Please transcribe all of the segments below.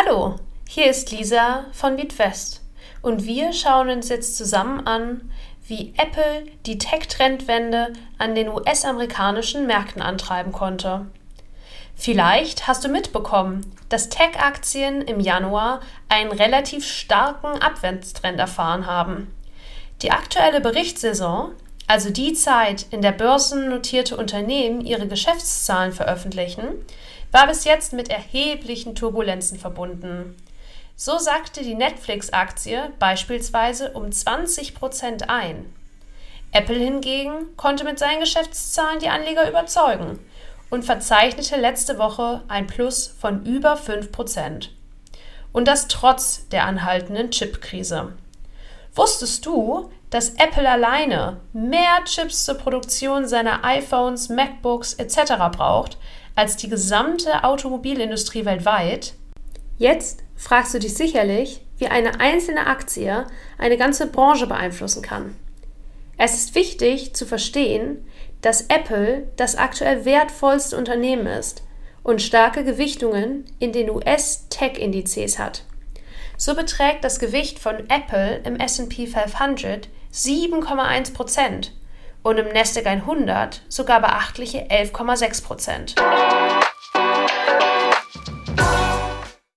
Hallo, hier ist Lisa von BeatWest und wir schauen uns jetzt zusammen an, wie Apple die Tech-Trendwende an den US-amerikanischen Märkten antreiben konnte. Vielleicht hast du mitbekommen, dass Tech-Aktien im Januar einen relativ starken Abwärtstrend erfahren haben. Die aktuelle Berichtssaison, also die Zeit, in der börsennotierte Unternehmen ihre Geschäftszahlen veröffentlichen, war bis jetzt mit erheblichen Turbulenzen verbunden. So sagte die Netflix-Aktie beispielsweise um 20% ein. Apple hingegen konnte mit seinen Geschäftszahlen die Anleger überzeugen und verzeichnete letzte Woche ein Plus von über 5% Und das trotz der anhaltenden Chipkrise. Wusstest du, dass Apple alleine mehr Chips zur Produktion seiner iPhones, MacBooks etc. braucht als die gesamte Automobilindustrie weltweit. Jetzt fragst du dich sicherlich, wie eine einzelne Aktie eine ganze Branche beeinflussen kann. Es ist wichtig zu verstehen, dass Apple das aktuell wertvollste Unternehmen ist und starke Gewichtungen in den US-Tech-Indizes hat. So beträgt das Gewicht von Apple im SP 500 7,1 Prozent und im Nasdaq 100 sogar beachtliche 11,6 Prozent.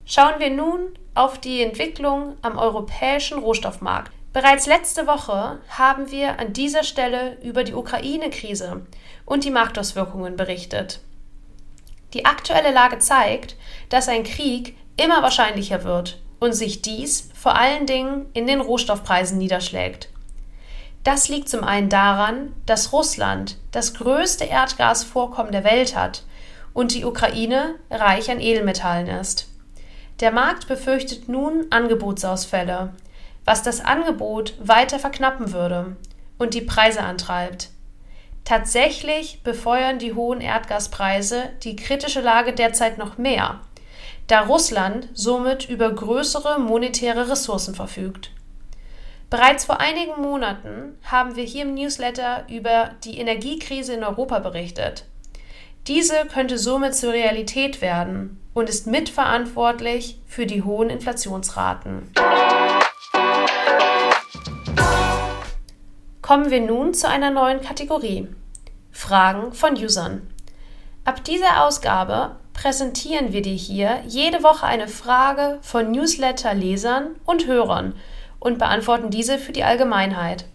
Schauen wir nun auf die Entwicklung am europäischen Rohstoffmarkt. Bereits letzte Woche haben wir an dieser Stelle über die Ukraine-Krise und die Marktauswirkungen berichtet. Die aktuelle Lage zeigt, dass ein Krieg immer wahrscheinlicher wird und sich dies vor allen Dingen in den Rohstoffpreisen niederschlägt. Das liegt zum einen daran, dass Russland das größte Erdgasvorkommen der Welt hat und die Ukraine reich an Edelmetallen ist. Der Markt befürchtet nun Angebotsausfälle, was das Angebot weiter verknappen würde und die Preise antreibt. Tatsächlich befeuern die hohen Erdgaspreise die kritische Lage derzeit noch mehr, da Russland somit über größere monetäre Ressourcen verfügt. Bereits vor einigen Monaten haben wir hier im Newsletter über die Energiekrise in Europa berichtet. Diese könnte somit zur Realität werden und ist mitverantwortlich für die hohen Inflationsraten. Kommen wir nun zu einer neuen Kategorie. Fragen von Usern. Ab dieser Ausgabe präsentieren wir dir hier jede Woche eine Frage von Newsletter-Lesern und Hörern und beantworten diese für die Allgemeinheit.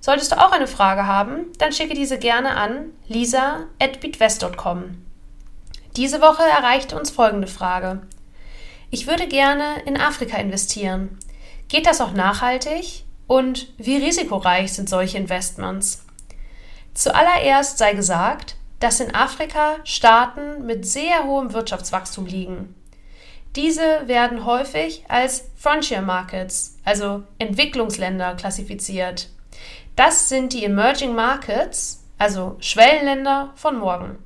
Solltest du auch eine Frage haben, dann schicke diese gerne an lisa.beatwest.com. Diese Woche erreichte uns folgende Frage. Ich würde gerne in Afrika investieren. Geht das auch nachhaltig? Und wie risikoreich sind solche Investments? Zuallererst sei gesagt, dass in Afrika Staaten mit sehr hohem Wirtschaftswachstum liegen. Diese werden häufig als Frontier Markets, also Entwicklungsländer, klassifiziert. Das sind die Emerging Markets, also Schwellenländer von morgen.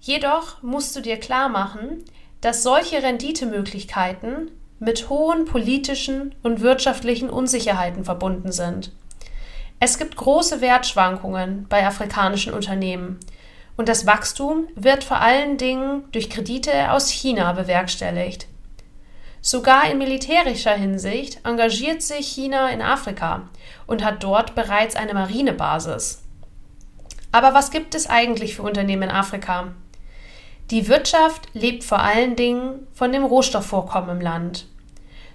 Jedoch musst du dir klar machen, dass solche Renditemöglichkeiten mit hohen politischen und wirtschaftlichen Unsicherheiten verbunden sind. Es gibt große Wertschwankungen bei afrikanischen Unternehmen und das Wachstum wird vor allen Dingen durch Kredite aus China bewerkstelligt. Sogar in militärischer Hinsicht engagiert sich China in Afrika und hat dort bereits eine Marinebasis. Aber was gibt es eigentlich für Unternehmen in Afrika? Die Wirtschaft lebt vor allen Dingen von dem Rohstoffvorkommen im Land.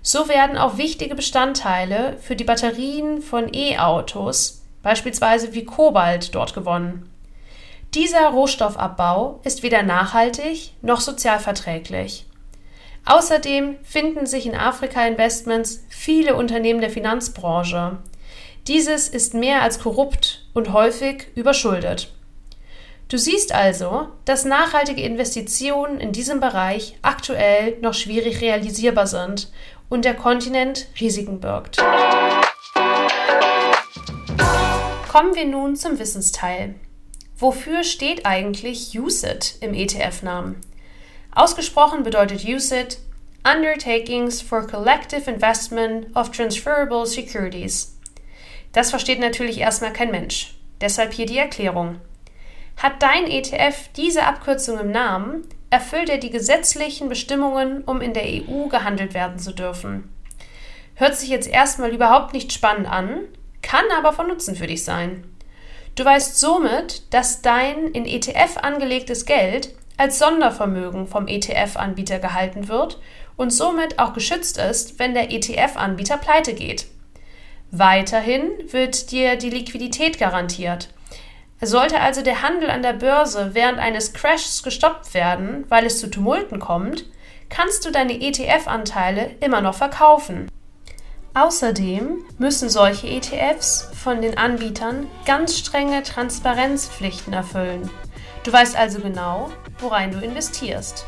So werden auch wichtige Bestandteile für die Batterien von E-Autos, beispielsweise wie Kobalt, dort gewonnen. Dieser Rohstoffabbau ist weder nachhaltig noch sozialverträglich. Außerdem finden sich in Afrika Investments viele Unternehmen der Finanzbranche. Dieses ist mehr als korrupt und häufig überschuldet. Du siehst also, dass nachhaltige Investitionen in diesem Bereich aktuell noch schwierig realisierbar sind und der Kontinent Risiken birgt. Kommen wir nun zum Wissensteil. Wofür steht eigentlich USIT im ETF-Namen? Ausgesprochen bedeutet USIT Undertakings for Collective Investment of Transferable Securities. Das versteht natürlich erstmal kein Mensch. Deshalb hier die Erklärung. Hat dein ETF diese Abkürzung im Namen, erfüllt er die gesetzlichen Bestimmungen, um in der EU gehandelt werden zu dürfen. Hört sich jetzt erstmal überhaupt nicht spannend an, kann aber von Nutzen für dich sein. Du weißt somit, dass dein in ETF angelegtes Geld als Sondervermögen vom ETF-Anbieter gehalten wird und somit auch geschützt ist, wenn der ETF-Anbieter pleite geht. Weiterhin wird dir die Liquidität garantiert. Sollte also der Handel an der Börse während eines Crashs gestoppt werden, weil es zu Tumulten kommt, kannst du deine ETF-Anteile immer noch verkaufen. Außerdem müssen solche ETFs von den Anbietern ganz strenge Transparenzpflichten erfüllen. Du weißt also genau, worein du investierst.